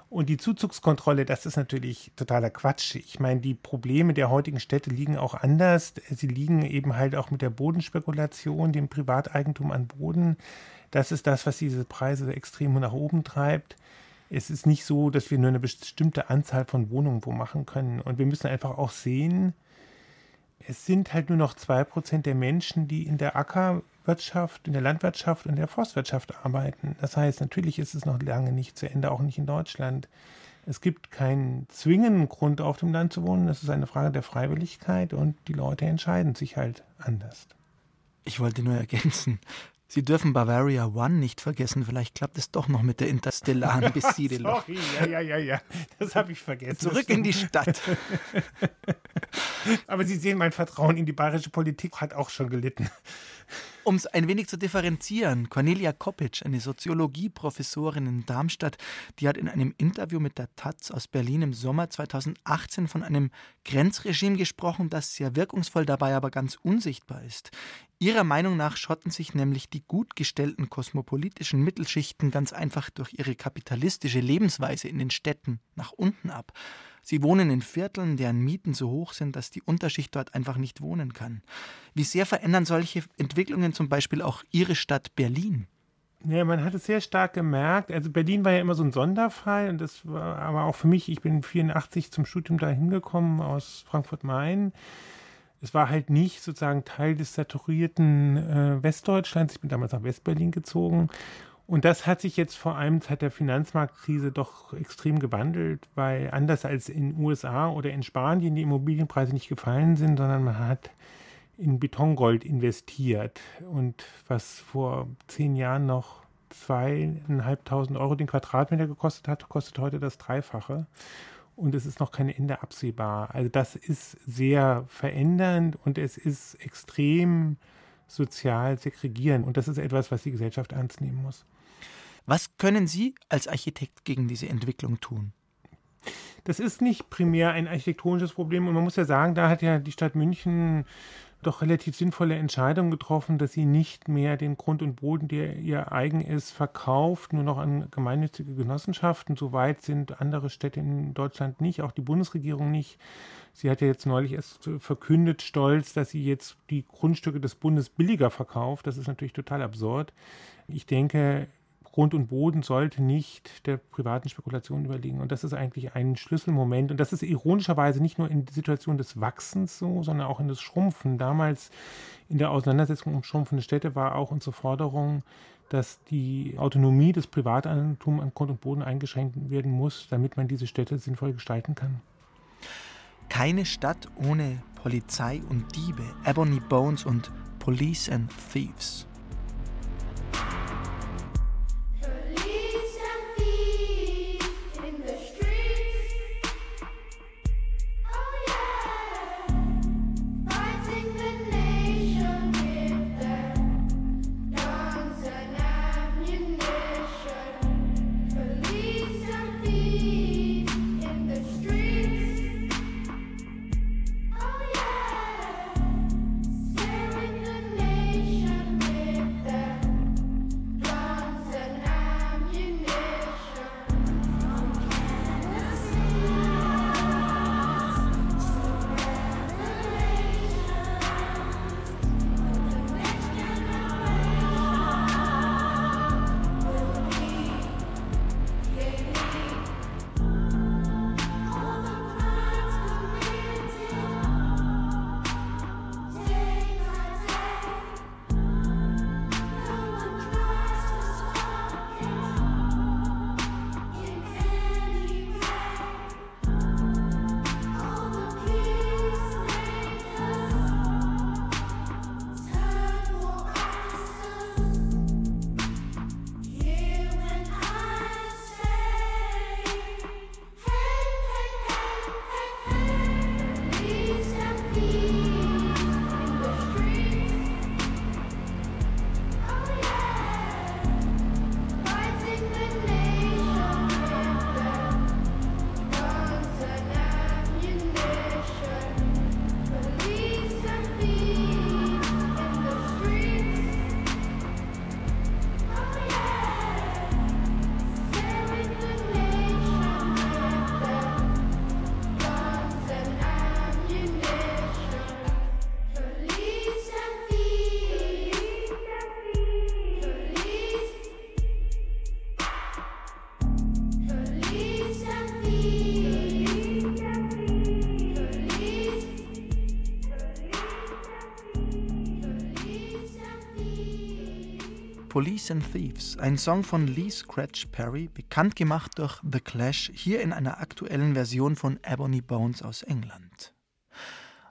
und die Zuzugskontrolle, das ist natürlich totaler Quatsch. Ich meine, die Probleme der heutigen Städte liegen auch anders. Sie liegen eben halt auch mit der Bodenspekulation, dem Privateigentum an Boden. Das ist das, was diese Preise extrem nach oben treibt. Es ist nicht so, dass wir nur eine bestimmte Anzahl von Wohnungen wo machen können. Und wir müssen einfach auch sehen, es sind halt nur noch zwei Prozent der Menschen, die in der Ackerwirtschaft, in der Landwirtschaft und der Forstwirtschaft arbeiten. Das heißt, natürlich ist es noch lange nicht zu Ende, auch nicht in Deutschland. Es gibt keinen zwingenden Grund, auf dem Land zu wohnen. Das ist eine Frage der Freiwilligkeit und die Leute entscheiden sich halt anders. Ich wollte nur ergänzen, Sie dürfen Bavaria One nicht vergessen. Vielleicht klappt es doch noch mit der interstellaren Besiedelung. Sorry, ja, ja, ja, ja. Das habe ich vergessen. Zurück in die Stadt. Aber Sie sehen, mein Vertrauen in die bayerische Politik hat auch schon gelitten. Um es ein wenig zu differenzieren, Cornelia Koppitsch, eine Soziologieprofessorin in Darmstadt, die hat in einem Interview mit der Taz aus Berlin im Sommer 2018 von einem Grenzregime gesprochen, das sehr wirkungsvoll dabei aber ganz unsichtbar ist. Ihrer Meinung nach schotten sich nämlich die gut gestellten kosmopolitischen Mittelschichten ganz einfach durch ihre kapitalistische Lebensweise in den Städten nach unten ab. Sie wohnen in Vierteln, deren Mieten so hoch sind, dass die Unterschicht dort einfach nicht wohnen kann. Wie sehr verändern solche Entwicklungen zum Beispiel auch Ihre Stadt Berlin? Ja, man hat es sehr stark gemerkt. Also Berlin war ja immer so ein Sonderfall und das war aber auch für mich, ich bin 84 zum Studium da hingekommen aus Frankfurt-Main. Es war halt nicht sozusagen Teil des saturierten äh, Westdeutschlands. Ich bin damals nach Westberlin gezogen und das hat sich jetzt vor allem seit der Finanzmarktkrise doch extrem gewandelt, weil anders als in den USA oder in Spanien die Immobilienpreise nicht gefallen sind, sondern man hat in Betongold investiert. Und was vor zehn Jahren noch zweieinhalbtausend Euro den Quadratmeter gekostet hat, kostet heute das Dreifache. Und es ist noch kein Ende absehbar. Also das ist sehr verändernd und es ist extrem sozial segregierend. Und das ist etwas, was die Gesellschaft ernst nehmen muss. Was können Sie als Architekt gegen diese Entwicklung tun? Das ist nicht primär ein architektonisches Problem und man muss ja sagen, da hat ja die Stadt München doch relativ sinnvolle Entscheidungen getroffen, dass sie nicht mehr den Grund und Boden, der ihr eigen ist, verkauft, nur noch an gemeinnützige Genossenschaften. Soweit sind andere Städte in Deutschland nicht, auch die Bundesregierung nicht. Sie hat ja jetzt neulich erst verkündet, stolz, dass sie jetzt die Grundstücke des Bundes billiger verkauft. Das ist natürlich total absurd. Ich denke, Grund und Boden sollte nicht der privaten Spekulation überliegen. Und das ist eigentlich ein Schlüsselmoment. Und das ist ironischerweise nicht nur in der Situation des Wachsens so, sondern auch in das Schrumpfen. Damals in der Auseinandersetzung um schrumpfende Städte war auch unsere Forderung, dass die Autonomie des Privateigentums an Grund und Boden eingeschränkt werden muss, damit man diese Städte sinnvoll gestalten kann. Keine Stadt ohne Polizei und Diebe, Ebony Bones und Police and Thieves. Police and Thieves, ein Song von Lee Scratch Perry, bekannt gemacht durch The Clash, hier in einer aktuellen Version von Ebony Bones aus England.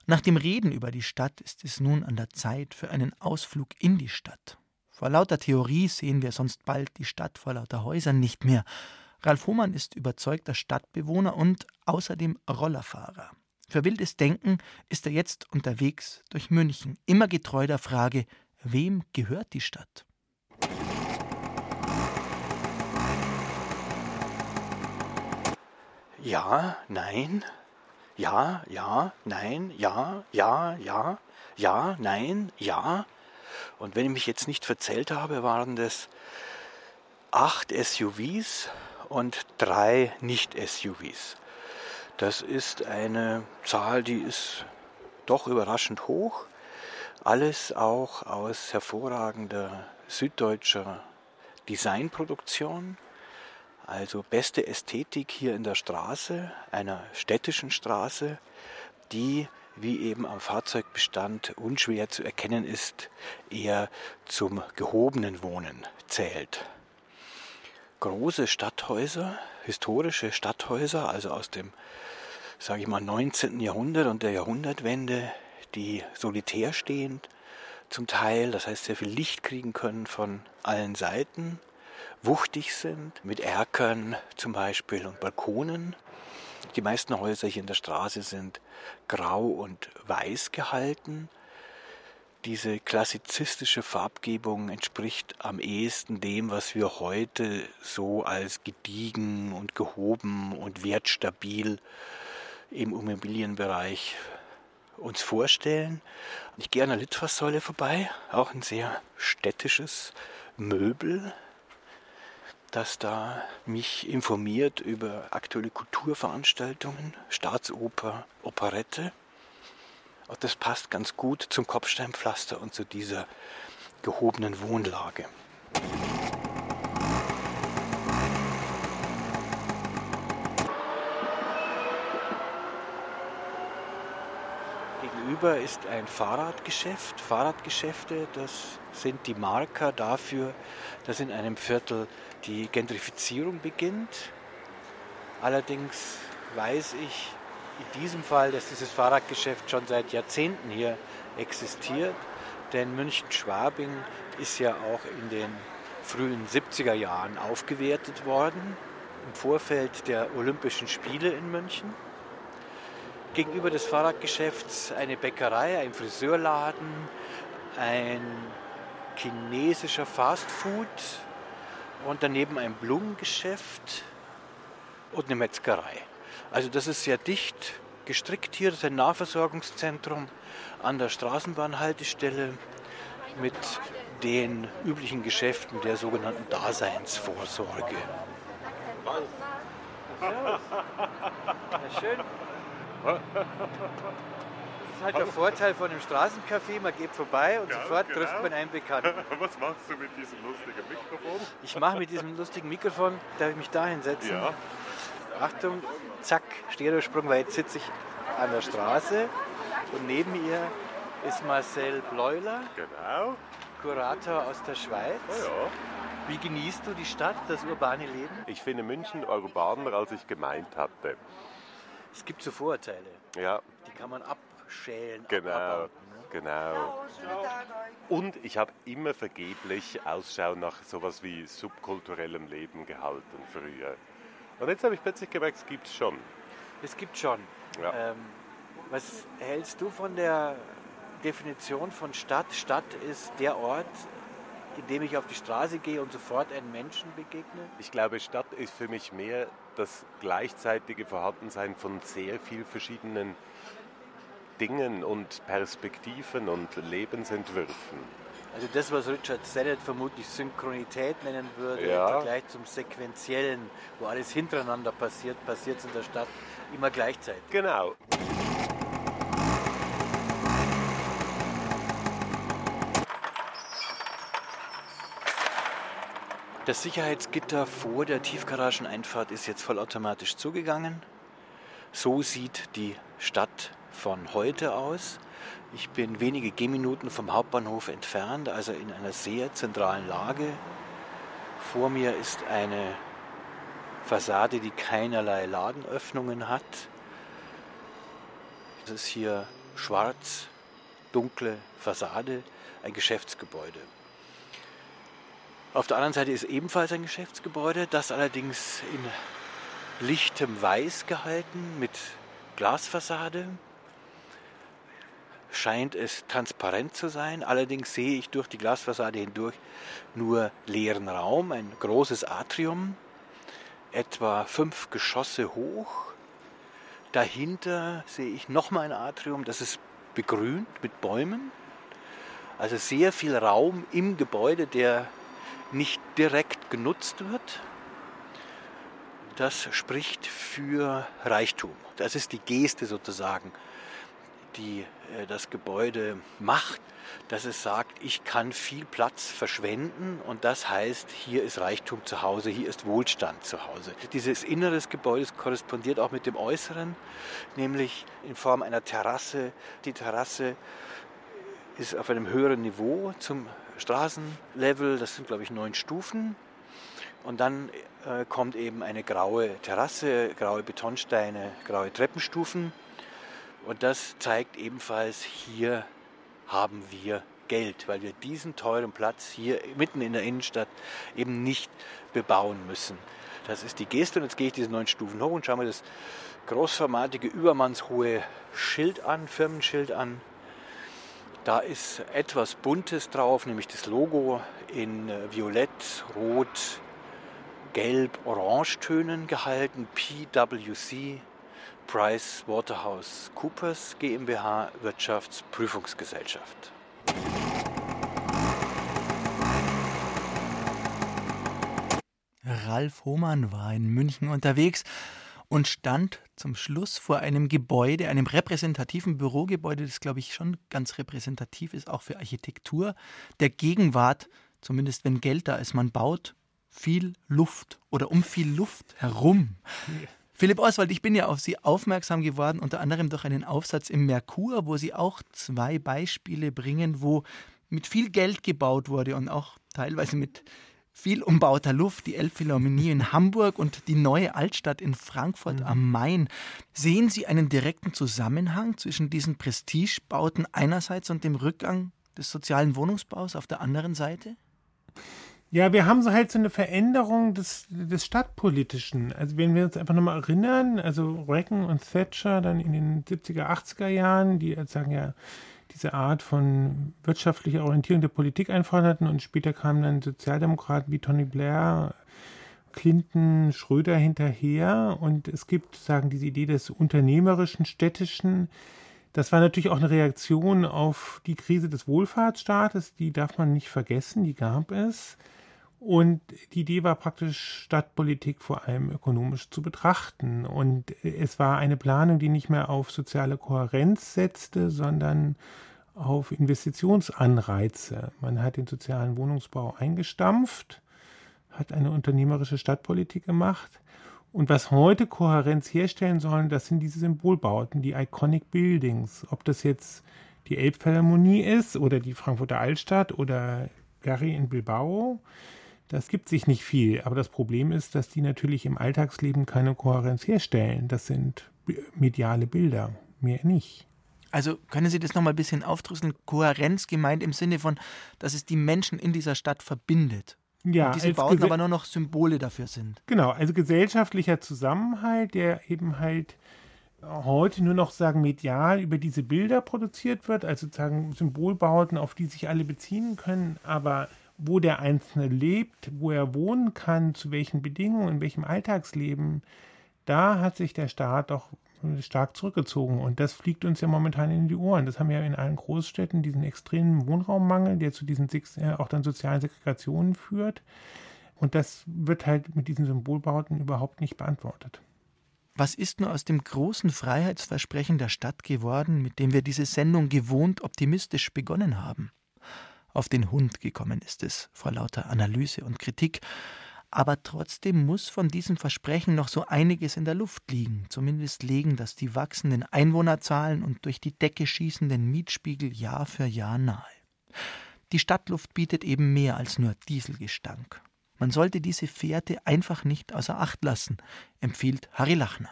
Nach dem Reden über die Stadt ist es nun an der Zeit für einen Ausflug in die Stadt. Vor lauter Theorie sehen wir sonst bald die Stadt vor lauter Häusern nicht mehr. Ralf Hohmann ist überzeugter Stadtbewohner und außerdem Rollerfahrer. Für wildes Denken ist er jetzt unterwegs durch München, immer getreu der Frage, wem gehört die Stadt? Ja, nein, ja, ja, nein, ja, ja, ja, ja, nein, ja. Und wenn ich mich jetzt nicht verzählt habe, waren das acht SUVs und drei Nicht-SUVs. Das ist eine Zahl, die ist doch überraschend hoch. Alles auch aus hervorragender süddeutscher Designproduktion. Also beste Ästhetik hier in der Straße, einer städtischen Straße, die, wie eben am Fahrzeugbestand unschwer zu erkennen ist, eher zum gehobenen Wohnen zählt. Große Stadthäuser, historische Stadthäuser, also aus dem, sage ich mal, 19. Jahrhundert und der Jahrhundertwende, die solitär stehend zum Teil, das heißt sehr viel Licht kriegen können von allen Seiten wuchtig sind, mit Erkern zum Beispiel und Balkonen. Die meisten Häuser hier in der Straße sind grau und weiß gehalten. Diese klassizistische Farbgebung entspricht am ehesten dem, was wir heute so als gediegen und gehoben und wertstabil im Immobilienbereich uns vorstellen. Ich gehe an der Litfaßsäule vorbei, auch ein sehr städtisches Möbel, das da mich informiert über aktuelle Kulturveranstaltungen, Staatsoper, Operette. Und das passt ganz gut zum Kopfsteinpflaster und zu dieser gehobenen Wohnlage. Gegenüber ist ein Fahrradgeschäft. Fahrradgeschäfte, das sind die Marker dafür, dass in einem Viertel die Gentrifizierung beginnt. Allerdings weiß ich, in diesem Fall, dass dieses Fahrradgeschäft schon seit Jahrzehnten hier existiert. Denn München-Schwabing ist ja auch in den frühen 70er Jahren aufgewertet worden, im Vorfeld der Olympischen Spiele in München. Gegenüber des Fahrradgeschäfts eine Bäckerei, ein Friseurladen, ein chinesischer Fastfood und daneben ein Blumengeschäft und eine Metzgerei. Also das ist sehr dicht gestrickt hier, das ist ein Nahversorgungszentrum an der Straßenbahnhaltestelle mit den üblichen Geschäften der sogenannten Daseinsvorsorge. Ja, schön. Das ist halt der Vorteil von einem Straßencafé. Man geht vorbei und Ja, sofort genau. trifft man einen Bekannten. Was machst du mit diesem lustigen Mikrofon? Ich mache mit diesem lustigen Mikrofon, darf ich mich da hinsetzen? Ja. Achtung, zack, Stereosprung, weil jetzt sitze ich an der Straße und neben ihr ist Marcel Bleuler, Genau. Kurator aus der Schweiz. Ja. Wie genießt du die Stadt, das urbane Leben? Ich finde München urbaner, als ich gemeint hatte. Es gibt so Vorurteile, Ja, die kann man abschälen, genau. abarbeiten. Genau. Und ich habe immer vergeblich Ausschau nach sowas wie subkulturellem Leben gehalten früher. Und jetzt habe ich plötzlich gemerkt, es gibt es schon. Es gibt schon. Ja. Ähm, was hältst du von der Definition von Stadt? Stadt ist der Ort, in dem ich auf die Straße gehe und sofort einen Menschen begegne. Ich glaube, Stadt ist für mich mehr das gleichzeitige Vorhandensein von sehr viel verschiedenen Dingen und Perspektiven und Lebensentwürfen. Also das, was Richard Sennett vermutlich Synchronität nennen würde, Ja. im Vergleich zum Sequentiellen, wo alles hintereinander passiert, passiert es in der Stadt immer gleichzeitig. Genau. Das Sicherheitsgitter vor der Tiefgarageneinfahrt ist jetzt vollautomatisch zugegangen. So sieht die Stadt von heute aus. Ich bin wenige Gehminuten vom Hauptbahnhof entfernt, also in einer sehr zentralen Lage. Vor mir ist eine Fassade, die keinerlei Ladenöffnungen hat. Es ist hier schwarz, dunkle Fassade, ein Geschäftsgebäude. Auf der anderen Seite ist ebenfalls ein Geschäftsgebäude, das allerdings in lichtem Weiß gehalten mit Glasfassade. Scheint es transparent zu sein, allerdings sehe ich durch die Glasfassade hindurch nur leeren Raum, ein großes Atrium, etwa fünf Geschosse hoch. Dahinter sehe ich nochmal ein Atrium, das ist begrünt mit Bäumen. Also sehr viel Raum im Gebäude, der nicht direkt genutzt wird. Das spricht für Reichtum. Das ist die Geste sozusagen, die äh, das Gebäude macht, dass es sagt, ich kann viel Platz verschwenden und das heißt, hier ist Reichtum zu Hause, hier ist Wohlstand zu Hause. Dieses Innere des Gebäudes korrespondiert auch mit dem Äußeren, nämlich in Form einer Terrasse. Die Terrasse ist auf einem höheren Niveau zum Straßenlevel, das sind glaube ich neun Stufen. Und dann äh, kommt eben eine graue Terrasse, graue Betonsteine, graue Treppenstufen. Und das zeigt ebenfalls, hier haben wir Geld, weil wir diesen teuren Platz hier mitten in der Innenstadt eben nicht bebauen müssen. Das ist die Geste und jetzt gehe ich diese neun Stufen hoch und schaue mir das großformatige, übermannshohe Schild an, Firmenschild an. Da ist etwas Buntes drauf, nämlich das Logo in äh, Violett, Rot, Gelb, Orangetönen gehalten. PwC, Price Waterhouse Coopers GmbH, Wirtschaftsprüfungsgesellschaft. Ralf Hohmann war in München unterwegs und stand zum Schluss vor einem Gebäude, einem repräsentativen Bürogebäude, das glaube ich schon ganz repräsentativ ist, auch für Architektur der Gegenwart, zumindest wenn Geld da ist. Man baut viel Luft oder um viel Luft herum. Philipp Oswald, ich bin ja auf Sie aufmerksam geworden, unter anderem durch einen Aufsatz im Merkur, wo Sie auch zwei Beispiele bringen, wo mit viel Geld gebaut wurde und auch teilweise mit viel umbauter Luft, die Elbphilharmonie in Hamburg und die neue Altstadt in Frankfurt am Main. Sehen Sie einen direkten Zusammenhang zwischen diesen Prestigebauten einerseits und dem Rückgang des sozialen Wohnungsbaus auf der anderen Seite? Ja, wir haben so halt so eine Veränderung des, des Stadtpolitischen. Also wenn wir uns einfach nochmal erinnern, also Reagan und Thatcher dann in den 70er, 80er Jahren, die sagen ja diese Art von wirtschaftlicher Orientierung der Politik einforderten und später kamen dann Sozialdemokraten wie Tony Blair, Clinton, Schröder hinterher und es gibt, sagen, diese Idee des unternehmerischen, städtischen, das war natürlich auch eine Reaktion auf die Krise des Wohlfahrtsstaates, die darf man nicht vergessen, die gab es. Und die Idee war praktisch, Stadtpolitik vor allem ökonomisch zu betrachten. Und es war eine Planung, die nicht mehr auf soziale Kohärenz setzte, sondern auf Investitionsanreize. Man hat den sozialen Wohnungsbau eingestampft, hat eine unternehmerische Stadtpolitik gemacht. Und was heute Kohärenz herstellen sollen, das sind diese Symbolbauten, die Iconic Buildings. Ob das jetzt die Elbphilharmonie ist oder die Frankfurter Altstadt oder Gary in Bilbao. Das gibt sich nicht viel, aber das Problem ist, dass die natürlich im Alltagsleben keine Kohärenz herstellen. Das sind mediale Bilder, mehr nicht. Also können Sie das nochmal ein bisschen aufdrüsseln? Kohärenz gemeint im Sinne von, dass es die Menschen in dieser Stadt verbindet. Ja, und diese Bauten aber nur noch Symbole dafür sind. Genau, also gesellschaftlicher Zusammenhalt, der eben halt heute nur noch sagen medial über diese Bilder produziert wird, also sozusagen Symbolbauten, auf die sich alle beziehen können, aber wo der Einzelne lebt, wo er wohnen kann, zu welchen Bedingungen, in welchem Alltagsleben, da hat sich der Staat doch stark zurückgezogen. Und das fliegt uns ja momentan in die Ohren. Das haben wir ja in allen Großstädten, diesen extremen Wohnraummangel, der zu diesen äh, auch dann sozialen Segregationen führt. Und das wird halt mit diesen Symbolbauten überhaupt nicht beantwortet. Was ist nur aus dem großen Freiheitsversprechen der Stadt geworden, mit dem wir diese Sendung gewohnt optimistisch begonnen haben? auf den Hund gekommen ist es, vor lauter Analyse und Kritik. Aber trotzdem muss von diesem Versprechen noch so einiges in der Luft liegen. Zumindest legen das die wachsenden Einwohnerzahlen und durch die Decke schießenden Mietspiegel Jahr für Jahr nahe. Die Stadtluft bietet eben mehr als nur Dieselgestank. Man sollte diese Fährte einfach nicht außer Acht lassen, empfiehlt Harry Lachner.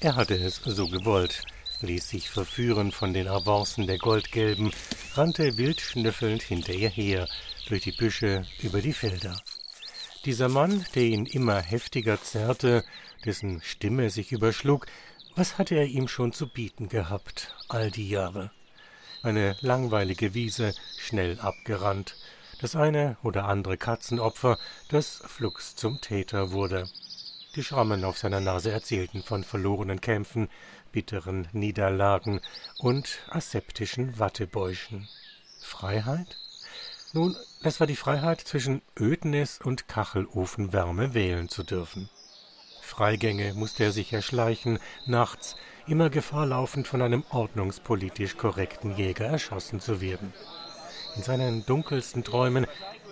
Er hatte es so gewollt ließ sich verführen von den Avancen der Goldgelben, rannte wild schnüffelnd hinter ihr her, durch die Büsche, über die Felder. Dieser Mann, der ihn immer heftiger zerrte, dessen Stimme sich überschlug, was hatte er ihm schon zu bieten gehabt, all die Jahre? Eine langweilige Wiese, schnell abgerannt, das eine oder andere Katzenopfer, das flugs zum Täter wurde. Die Schrammen auf seiner Nase erzählten von verlorenen Kämpfen, bitteren Niederlagen und aseptischen Wattebäuschen. Freiheit? Nun, das war die Freiheit, zwischen Ödnis und Kachelofenwärme wählen zu dürfen. Freigänge musste er sich erschleichen, nachts, immer Gefahr laufend, von einem ordnungspolitisch korrekten Jäger erschossen zu werden. In seinen dunkelsten Träumen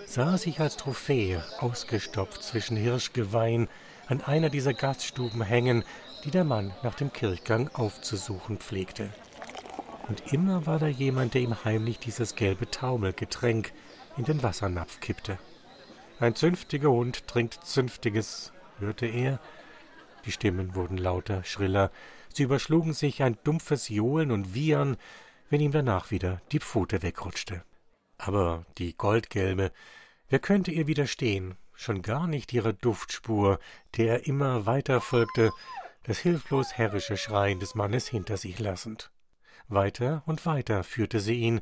sah er sich als Trophäe, ausgestopft zwischen Hirschgeweihen, an einer dieser Gaststuben hängen, die der Mann nach dem Kirchgang aufzusuchen pflegte. Und immer war da jemand, der ihm heimlich dieses gelbe Taumelgetränk in den Wassernapf kippte. Ein zünftiger Hund trinkt Zünftiges, hörte er. Die Stimmen wurden lauter, schriller. Sie überschlugen sich ein dumpfes Johlen und Wiehern, wenn ihm danach wieder die Pfote wegrutschte. Aber die Goldgelbe, wer könnte ihr widerstehen? Schon gar nicht ihre Duftspur, der er immer weiter folgte, das hilflos herrische Schreien des Mannes hinter sich lassend. Weiter und weiter führte sie ihn,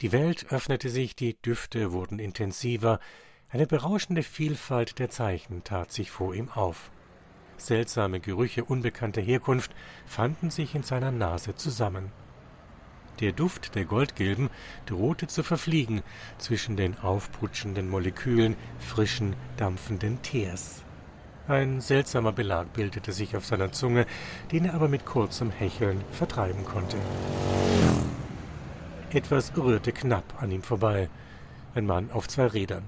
die Welt öffnete sich, die Düfte wurden intensiver, eine berauschende Vielfalt der Zeichen tat sich vor ihm auf. Seltsame Gerüche unbekannter Herkunft fanden sich in seiner Nase zusammen. Der Duft der Goldgelben drohte zu verfliegen zwischen den aufputschenden Molekülen frischen, dampfenden Teers. Ein seltsamer Belag bildete sich auf seiner Zunge, den er aber mit kurzem Hecheln vertreiben konnte. Etwas rührte knapp an ihm vorbei. Ein Mann auf zwei Rädern.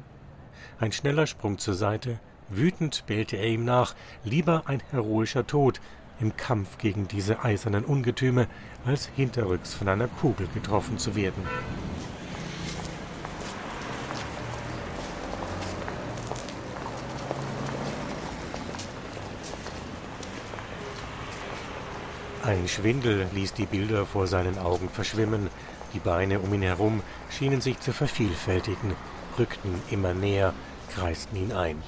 Ein schneller Sprung zur Seite. Wütend bellte er ihm nach. Lieber ein heroischer Tod im Kampf gegen diese eisernen Ungetüme, als hinterrücks von einer Kugel getroffen zu werden. Ein Schwindel ließ die Bilder vor seinen Augen verschwimmen, die Beine um ihn herum schienen sich zu vervielfältigen, rückten immer näher, kreisten ihn ein.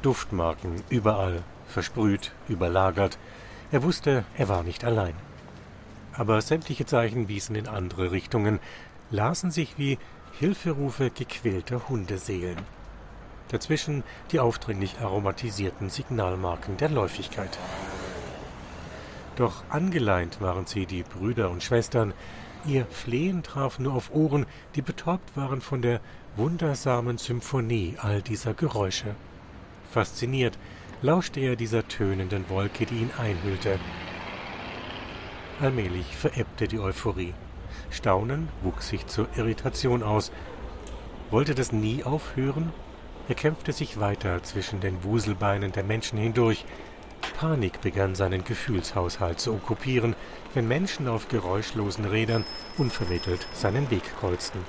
Duftmarken überall, versprüht, überlagert. Er wusste, er war nicht allein. Aber sämtliche Zeichen wiesen in andere Richtungen, lasen sich wie Hilferufe gequälter Hundeseelen. Dazwischen die aufdringlich aromatisierten Signalmarken der Läufigkeit. Doch angeleint waren sie die Brüder und Schwestern, ihr Flehen traf nur auf Ohren, die betäubt waren von der wundersamen Symphonie all dieser Geräusche. Fasziniert lauschte er dieser tönenden Wolke, die ihn einhüllte. Allmählich verebbte die Euphorie. Staunen wuchs sich zur Irritation aus. Wollte das nie aufhören? Er kämpfte sich weiter zwischen den Wuselbeinen der Menschen hindurch. Panik begann seinen Gefühlshaushalt zu okkupieren, wenn Menschen auf geräuschlosen Rädern unvermittelt seinen Weg kreuzten.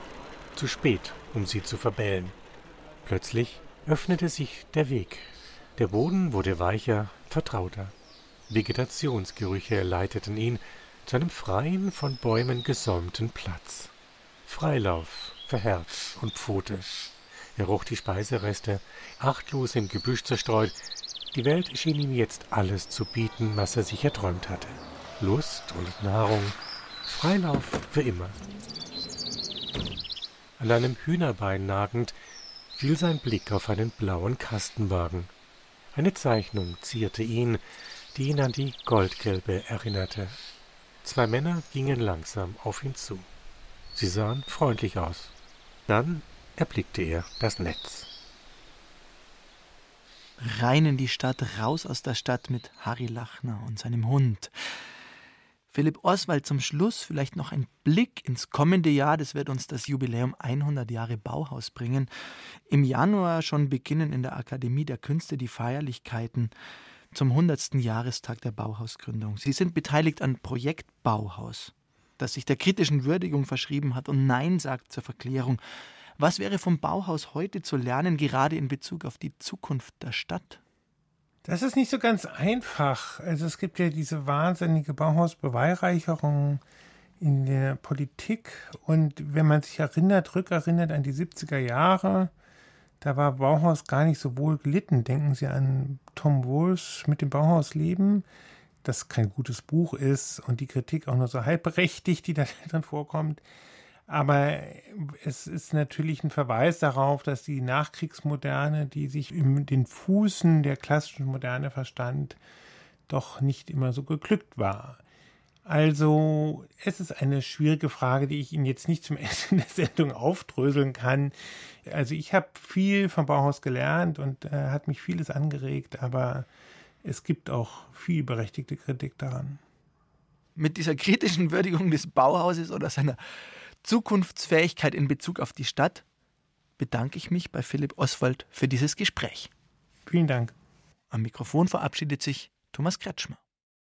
Zu spät, um sie zu verbellen. Plötzlich öffnete sich der Weg. Der Boden wurde weicher, vertrauter. Vegetationsgerüche leiteten ihn zu einem freien, von Bäumen gesäumten Platz. Freilauf für Herz und Pfote. Er roch die Speisereste, achtlos im Gebüsch zerstreut. Die Welt schien ihm jetzt alles zu bieten, was er sich erträumt hatte. Lust und Nahrung, Freilauf für immer. An einem Hühnerbein nagend fiel sein Blick auf einen blauen Kastenwagen. Eine Zeichnung zierte ihn, die ihn an die Goldgelbe erinnerte. Zwei Männer gingen langsam auf ihn zu. Sie sahen freundlich aus. Dann erblickte er das Netz. Rein in die Stadt, raus aus der Stadt mit Harry Lachner und seinem Hund. Philipp Oswald zum Schluss vielleicht noch ein Blick ins kommende Jahr. Das wird uns das Jubiläum 100 Jahre Bauhaus bringen. Im Januar schon beginnen in der Akademie der Künste die Feierlichkeiten zum 100. Jahrestag der Bauhausgründung. Sie sind beteiligt an Projekt Bauhaus, das sich der kritischen Würdigung verschrieben hat und Nein sagt zur Verklärung. Was wäre vom Bauhaus heute zu lernen, gerade in Bezug auf die Zukunft der Stadt? Das ist nicht so ganz einfach. Also es gibt ja diese wahnsinnige Bauhausbeweihreicherung in der Politik und wenn man sich erinnert, rückerinnert an die 70er Jahre, da war Bauhaus gar nicht so wohl gelitten. Denken Sie an Tom Wolfe mit dem Bauhausleben, das kein gutes Buch ist und die Kritik auch nur so halb berechtigt, die da drin vorkommt. Aber es ist natürlich ein Verweis darauf, dass die Nachkriegsmoderne, die sich in den Fußen der klassischen Moderne verstand, doch nicht immer so geglückt war. Also es ist eine schwierige Frage, die ich Ihnen jetzt nicht zum Ende der Sendung aufdröseln kann. Also ich habe viel vom Bauhaus gelernt und äh, hat mich vieles angeregt, aber es gibt auch viel berechtigte Kritik daran. Mit dieser kritischen Würdigung des Bauhauses oder seiner Zukunftsfähigkeit in Bezug auf die Stadt bedanke ich mich bei Philipp Oswald für dieses Gespräch. Vielen Dank. Am Mikrofon verabschiedet sich Thomas Kretschmer.